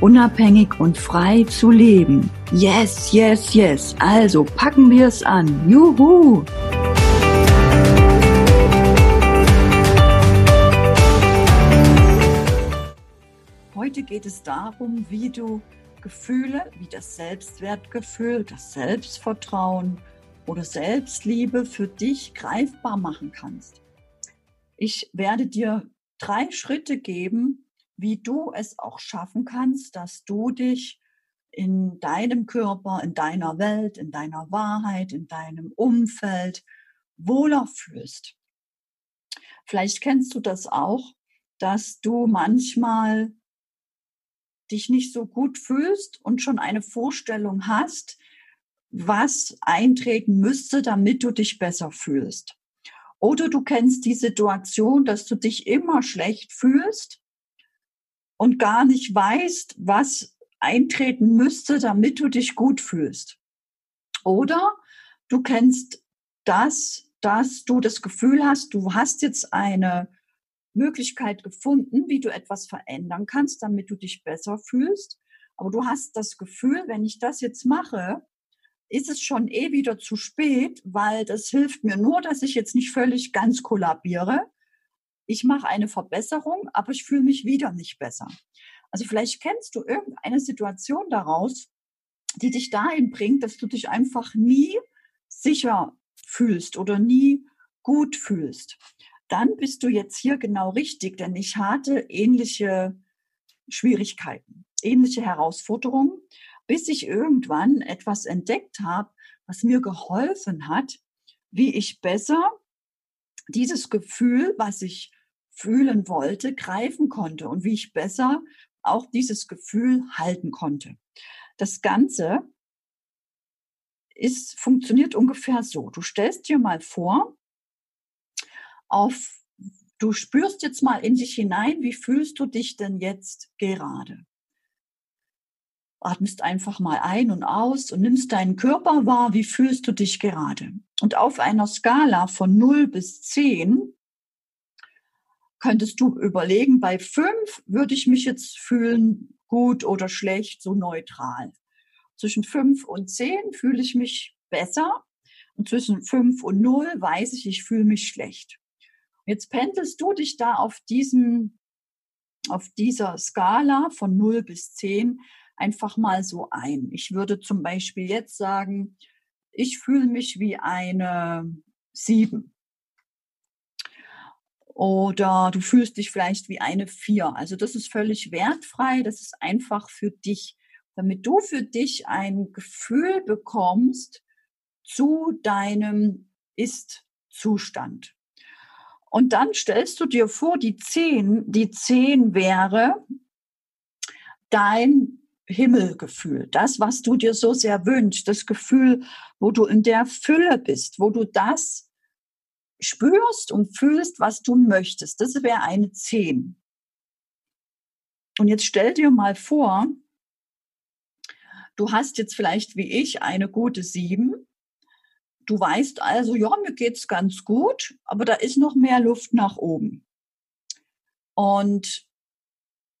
unabhängig und frei zu leben. Yes, yes, yes. Also packen wir es an. Juhu! Heute geht es darum, wie du Gefühle wie das Selbstwertgefühl, das Selbstvertrauen oder Selbstliebe für dich greifbar machen kannst. Ich werde dir drei Schritte geben, wie du es auch schaffen kannst, dass du dich in deinem Körper, in deiner Welt, in deiner Wahrheit, in deinem Umfeld wohler fühlst. Vielleicht kennst du das auch, dass du manchmal dich nicht so gut fühlst und schon eine Vorstellung hast, was eintreten müsste, damit du dich besser fühlst. Oder du kennst die Situation, dass du dich immer schlecht fühlst und gar nicht weißt, was eintreten müsste, damit du dich gut fühlst. Oder du kennst das, dass du das Gefühl hast, du hast jetzt eine Möglichkeit gefunden, wie du etwas verändern kannst, damit du dich besser fühlst. Aber du hast das Gefühl, wenn ich das jetzt mache, ist es schon eh wieder zu spät, weil das hilft mir nur, dass ich jetzt nicht völlig ganz kollabiere, ich mache eine Verbesserung, aber ich fühle mich wieder nicht besser. Also vielleicht kennst du irgendeine Situation daraus, die dich dahin bringt, dass du dich einfach nie sicher fühlst oder nie gut fühlst. Dann bist du jetzt hier genau richtig, denn ich hatte ähnliche Schwierigkeiten, ähnliche Herausforderungen, bis ich irgendwann etwas entdeckt habe, was mir geholfen hat, wie ich besser dieses Gefühl, was ich fühlen wollte, greifen konnte und wie ich besser auch dieses Gefühl halten konnte. Das Ganze ist, funktioniert ungefähr so. Du stellst dir mal vor, auf, du spürst jetzt mal in dich hinein, wie fühlst du dich denn jetzt gerade? Atmest einfach mal ein und aus und nimmst deinen Körper wahr, wie fühlst du dich gerade? Und auf einer Skala von 0 bis 10 könntest du überlegen, bei fünf würde ich mich jetzt fühlen, gut oder schlecht, so neutral. Zwischen fünf und zehn fühle ich mich besser und zwischen fünf und null weiß ich, ich fühle mich schlecht. Jetzt pendelst du dich da auf diesem, auf dieser Skala von null bis zehn einfach mal so ein. Ich würde zum Beispiel jetzt sagen, ich fühle mich wie eine sieben oder du fühlst dich vielleicht wie eine Vier. Also das ist völlig wertfrei, das ist einfach für dich, damit du für dich ein Gefühl bekommst zu deinem Ist-Zustand. Und dann stellst du dir vor, die Zehn, die Zehn wäre dein Himmelgefühl, das, was du dir so sehr wünschst, das Gefühl, wo du in der Fülle bist, wo du das spürst und fühlst, was du möchtest. Das wäre eine 10. Und jetzt stell dir mal vor, du hast jetzt vielleicht wie ich eine gute 7. Du weißt also, ja, mir geht's ganz gut, aber da ist noch mehr Luft nach oben. Und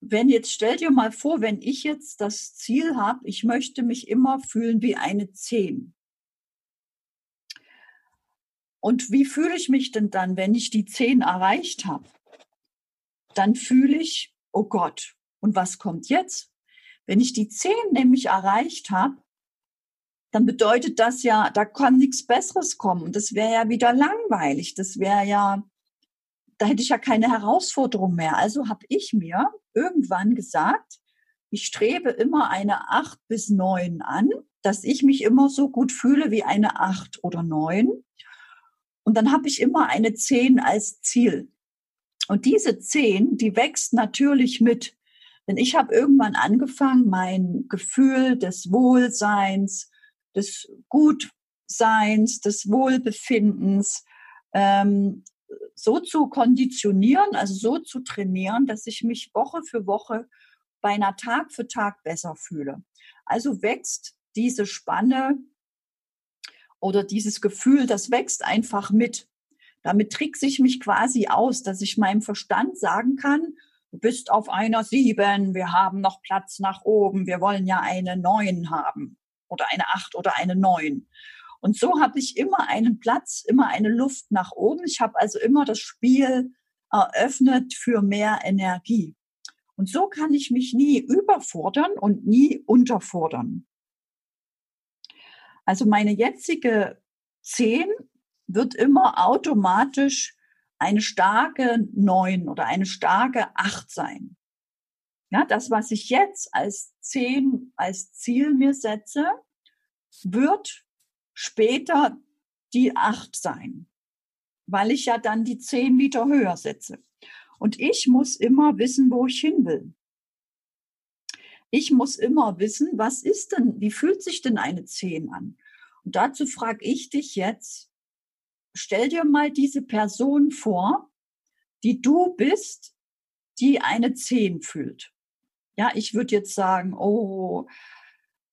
wenn jetzt stell dir mal vor, wenn ich jetzt das Ziel habe, ich möchte mich immer fühlen wie eine 10. Und wie fühle ich mich denn dann, wenn ich die zehn erreicht habe? Dann fühle ich, oh Gott, und was kommt jetzt? Wenn ich die zehn nämlich erreicht habe, dann bedeutet das ja, da kann nichts Besseres kommen. Und das wäre ja wieder langweilig. Das wäre ja, da hätte ich ja keine Herausforderung mehr. Also habe ich mir irgendwann gesagt, ich strebe immer eine acht bis neun an, dass ich mich immer so gut fühle wie eine acht oder neun. Und dann habe ich immer eine 10 als Ziel. Und diese 10, die wächst natürlich mit. Denn ich habe irgendwann angefangen, mein Gefühl des Wohlseins, des Gutseins, des Wohlbefindens ähm, so zu konditionieren, also so zu trainieren, dass ich mich Woche für Woche beinahe Tag für Tag besser fühle. Also wächst diese Spanne oder dieses Gefühl, das wächst einfach mit. Damit trickse ich mich quasi aus, dass ich meinem Verstand sagen kann, du bist auf einer sieben, wir haben noch Platz nach oben, wir wollen ja eine neun haben oder eine acht oder eine neun. Und so habe ich immer einen Platz, immer eine Luft nach oben. Ich habe also immer das Spiel eröffnet für mehr Energie. Und so kann ich mich nie überfordern und nie unterfordern. Also meine jetzige 10 wird immer automatisch eine starke 9 oder eine starke 8 sein. Ja, das, was ich jetzt als 10 als Ziel mir setze, wird später die acht sein, weil ich ja dann die zehn Meter höher setze. Und ich muss immer wissen, wo ich hin will. Ich muss immer wissen, was ist denn, wie fühlt sich denn eine zehn an? Und dazu frage ich dich jetzt, stell dir mal diese Person vor, die du bist, die eine zehn fühlt. Ja, ich würde jetzt sagen, oh,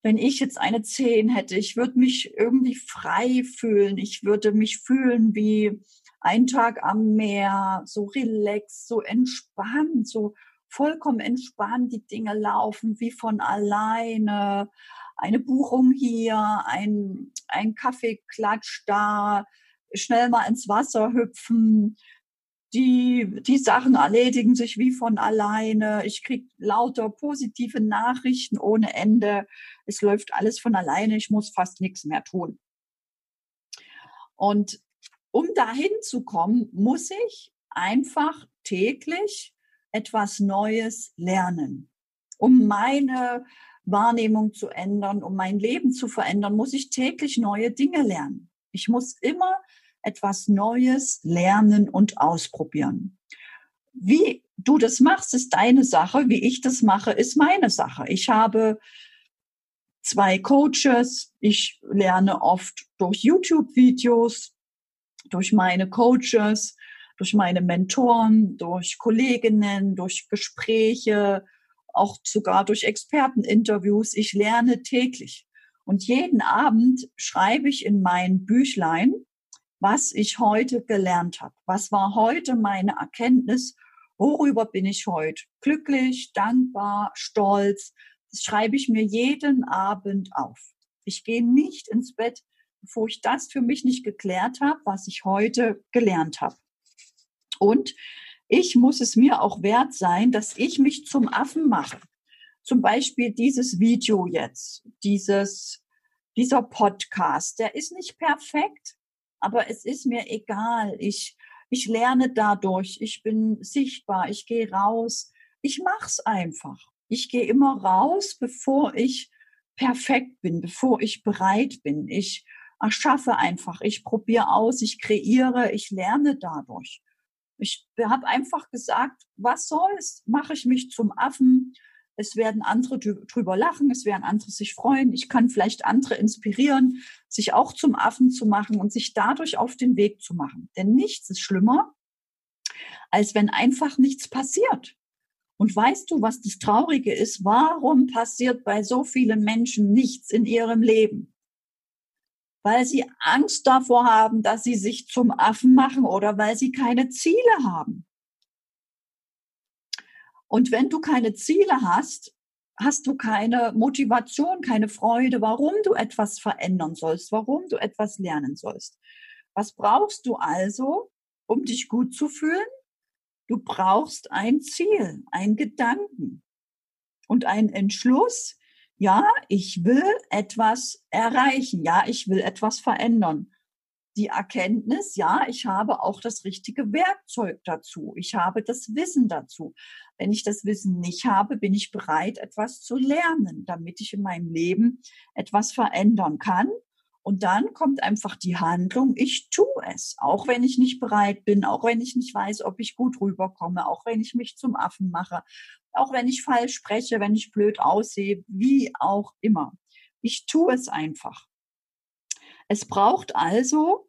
wenn ich jetzt eine Zehn hätte, ich würde mich irgendwie frei fühlen. Ich würde mich fühlen wie ein Tag am Meer, so relaxed, so entspannt, so vollkommen entspannt. Die Dinge laufen wie von alleine. Eine Buchung hier, ein, ein Kaffeeklatsch da, schnell mal ins Wasser hüpfen, die, die Sachen erledigen sich wie von alleine. Ich krieg lauter positive Nachrichten ohne Ende. Es läuft alles von alleine. Ich muss fast nichts mehr tun. Und um dahin zu kommen, muss ich einfach täglich etwas Neues lernen. Um meine Wahrnehmung zu ändern, um mein Leben zu verändern, muss ich täglich neue Dinge lernen. Ich muss immer etwas Neues lernen und ausprobieren. Wie du das machst, ist deine Sache. Wie ich das mache, ist meine Sache. Ich habe zwei Coaches. Ich lerne oft durch YouTube-Videos, durch meine Coaches, durch meine Mentoren, durch Kolleginnen, durch Gespräche, auch sogar durch Experteninterviews. Ich lerne täglich. Und jeden Abend schreibe ich in mein Büchlein, was ich heute gelernt habe. Was war heute meine Erkenntnis? Worüber bin ich heute glücklich, dankbar, stolz? Das schreibe ich mir jeden Abend auf. Ich gehe nicht ins Bett, bevor ich das für mich nicht geklärt habe, was ich heute gelernt habe. Und ich muss es mir auch wert sein, dass ich mich zum Affen mache. Zum Beispiel dieses Video jetzt, dieses, dieser Podcast, der ist nicht perfekt, aber es ist mir egal. Ich, ich lerne dadurch, ich bin sichtbar, ich gehe raus, ich mach's einfach. Ich gehe immer raus, bevor ich perfekt bin, bevor ich bereit bin. Ich erschaffe einfach, ich probiere aus, ich kreiere, ich lerne dadurch. Ich habe einfach gesagt, was soll's? Mache ich mich zum Affen, es werden andere drüber lachen, es werden andere sich freuen. Ich kann vielleicht andere inspirieren, sich auch zum Affen zu machen und sich dadurch auf den Weg zu machen. Denn nichts ist schlimmer, als wenn einfach nichts passiert. Und weißt du, was das Traurige ist? Warum passiert bei so vielen Menschen nichts in ihrem Leben? Weil sie Angst davor haben, dass sie sich zum Affen machen oder weil sie keine Ziele haben. Und wenn du keine Ziele hast, hast du keine Motivation, keine Freude, warum du etwas verändern sollst, warum du etwas lernen sollst. Was brauchst du also, um dich gut zu fühlen? Du brauchst ein Ziel, ein Gedanken und einen Entschluss. Ja, ich will etwas erreichen. Ja, ich will etwas verändern die Erkenntnis, ja, ich habe auch das richtige Werkzeug dazu. Ich habe das Wissen dazu. Wenn ich das Wissen nicht habe, bin ich bereit, etwas zu lernen, damit ich in meinem Leben etwas verändern kann Und dann kommt einfach die Handlung, ich tue es, auch wenn ich nicht bereit bin, auch wenn ich nicht weiß, ob ich gut rüberkomme, auch wenn ich mich zum Affen mache, auch wenn ich falsch spreche, wenn ich blöd aussehe, wie auch immer. Ich tue es einfach. Es braucht also,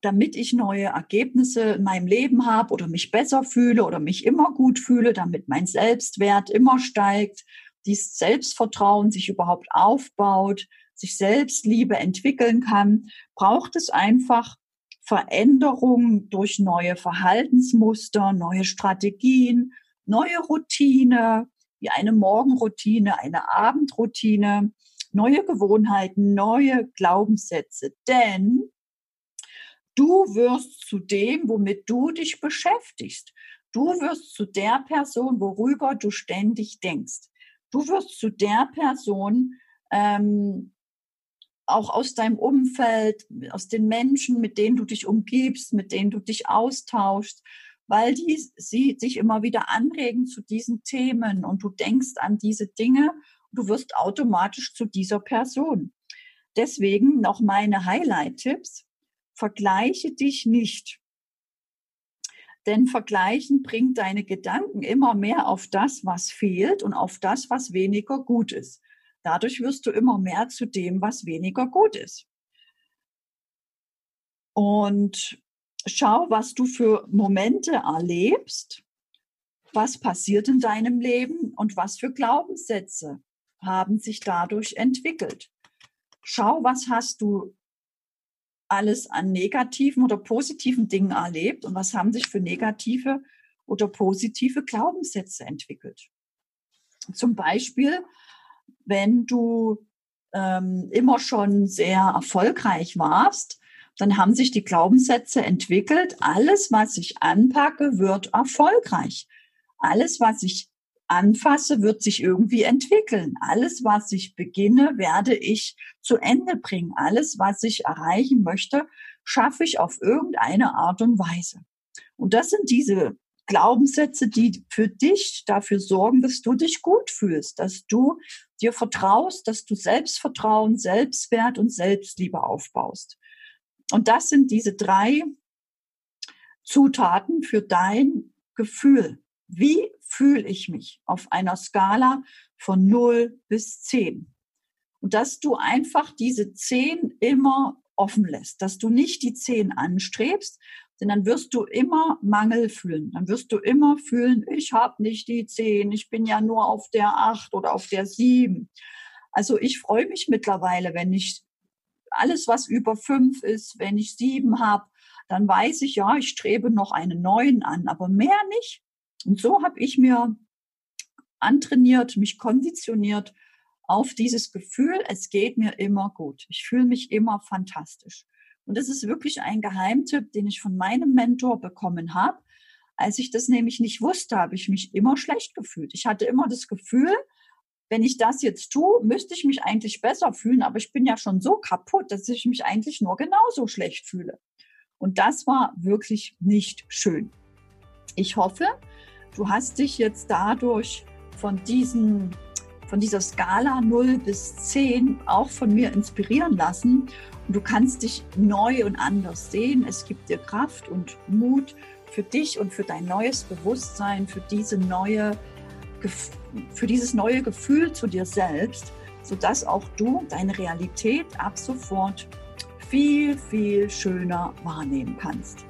damit ich neue Ergebnisse in meinem Leben habe oder mich besser fühle oder mich immer gut fühle, damit mein Selbstwert immer steigt, dieses Selbstvertrauen sich überhaupt aufbaut, sich Selbstliebe entwickeln kann, braucht es einfach Veränderungen durch neue Verhaltensmuster, neue Strategien, neue Routine, wie eine Morgenroutine, eine Abendroutine, neue Gewohnheiten, neue Glaubenssätze. Denn du wirst zu dem, womit du dich beschäftigst. Du wirst zu der Person, worüber du ständig denkst. Du wirst zu der Person, ähm, auch aus deinem Umfeld, aus den Menschen, mit denen du dich umgibst, mit denen du dich austauschst, weil die sie sich immer wieder anregen zu diesen Themen und du denkst an diese Dinge, du wirst automatisch zu dieser Person. Deswegen noch meine Highlight-Tipps. Vergleiche dich nicht. Denn Vergleichen bringt deine Gedanken immer mehr auf das, was fehlt und auf das, was weniger gut ist. Dadurch wirst du immer mehr zu dem, was weniger gut ist. Und schau, was du für Momente erlebst, was passiert in deinem Leben und was für Glaubenssätze haben sich dadurch entwickelt. Schau, was hast du alles an negativen oder positiven Dingen erlebt und was haben sich für negative oder positive Glaubenssätze entwickelt. Zum Beispiel wenn du ähm, immer schon sehr erfolgreich warst, dann haben sich die Glaubenssätze entwickelt, alles, was ich anpacke, wird erfolgreich. Alles, was ich anfasse, wird sich irgendwie entwickeln. Alles, was ich beginne, werde ich zu Ende bringen. Alles, was ich erreichen möchte, schaffe ich auf irgendeine Art und Weise. Und das sind diese Glaubenssätze, die für dich dafür sorgen, dass du dich gut fühlst, dass du dir vertraust, dass du Selbstvertrauen, Selbstwert und Selbstliebe aufbaust. Und das sind diese drei Zutaten für dein Gefühl. Wie fühle ich mich auf einer Skala von 0 bis 10? Und dass du einfach diese 10 immer offen lässt, dass du nicht die 10 anstrebst, denn dann wirst du immer Mangel fühlen. Dann wirst du immer fühlen, ich habe nicht die zehn, ich bin ja nur auf der acht oder auf der sieben. Also ich freue mich mittlerweile, wenn ich alles, was über fünf ist, wenn ich sieben habe, dann weiß ich, ja, ich strebe noch einen neuen an, aber mehr nicht. Und so habe ich mir antrainiert, mich konditioniert auf dieses Gefühl, es geht mir immer gut. Ich fühle mich immer fantastisch. Und das ist wirklich ein Geheimtipp, den ich von meinem Mentor bekommen habe. Als ich das nämlich nicht wusste, habe ich mich immer schlecht gefühlt. Ich hatte immer das Gefühl, wenn ich das jetzt tue, müsste ich mich eigentlich besser fühlen, aber ich bin ja schon so kaputt, dass ich mich eigentlich nur genauso schlecht fühle. Und das war wirklich nicht schön. Ich hoffe, du hast dich jetzt dadurch von diesen von dieser Skala 0 bis 10 auch von mir inspirieren lassen. Und du kannst dich neu und anders sehen. Es gibt dir Kraft und Mut für dich und für dein neues Bewusstsein, für diese neue, für dieses neue Gefühl zu dir selbst, sodass auch du deine Realität ab sofort viel, viel schöner wahrnehmen kannst.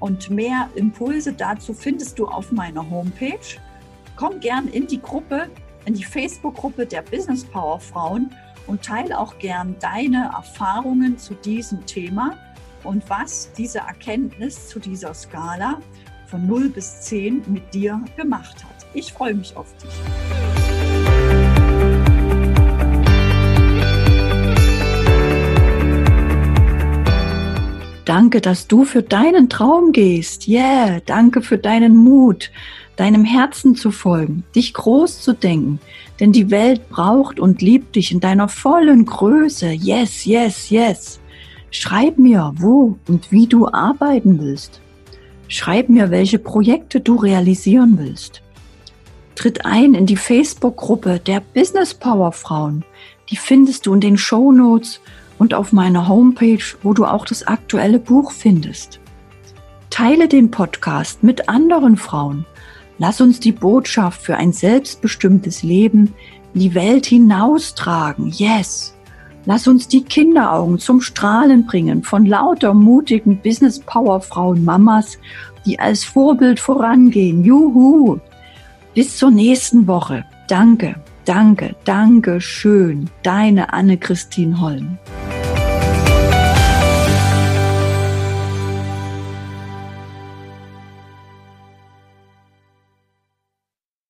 Und mehr Impulse dazu findest du auf meiner Homepage. Komm gern in die Gruppe in die Facebook-Gruppe der Business Power Frauen und teile auch gern deine Erfahrungen zu diesem Thema und was diese Erkenntnis zu dieser Skala von 0 bis 10 mit dir gemacht hat. Ich freue mich auf dich. Danke, dass du für deinen Traum gehst. Yeah, danke für deinen Mut deinem Herzen zu folgen, dich groß zu denken, denn die Welt braucht und liebt dich in deiner vollen Größe. Yes, yes, yes. Schreib mir, wo und wie du arbeiten willst. Schreib mir, welche Projekte du realisieren willst. Tritt ein in die Facebook-Gruppe der Business Power Frauen. Die findest du in den Show Notes und auf meiner Homepage, wo du auch das aktuelle Buch findest. Teile den Podcast mit anderen Frauen. Lass uns die Botschaft für ein selbstbestimmtes Leben in die Welt hinaustragen. Yes! Lass uns die Kinderaugen zum Strahlen bringen von lauter mutigen Business Power Frauen Mamas, die als Vorbild vorangehen. Juhu! Bis zur nächsten Woche. Danke, danke, danke schön. Deine Anne-Christine Holm.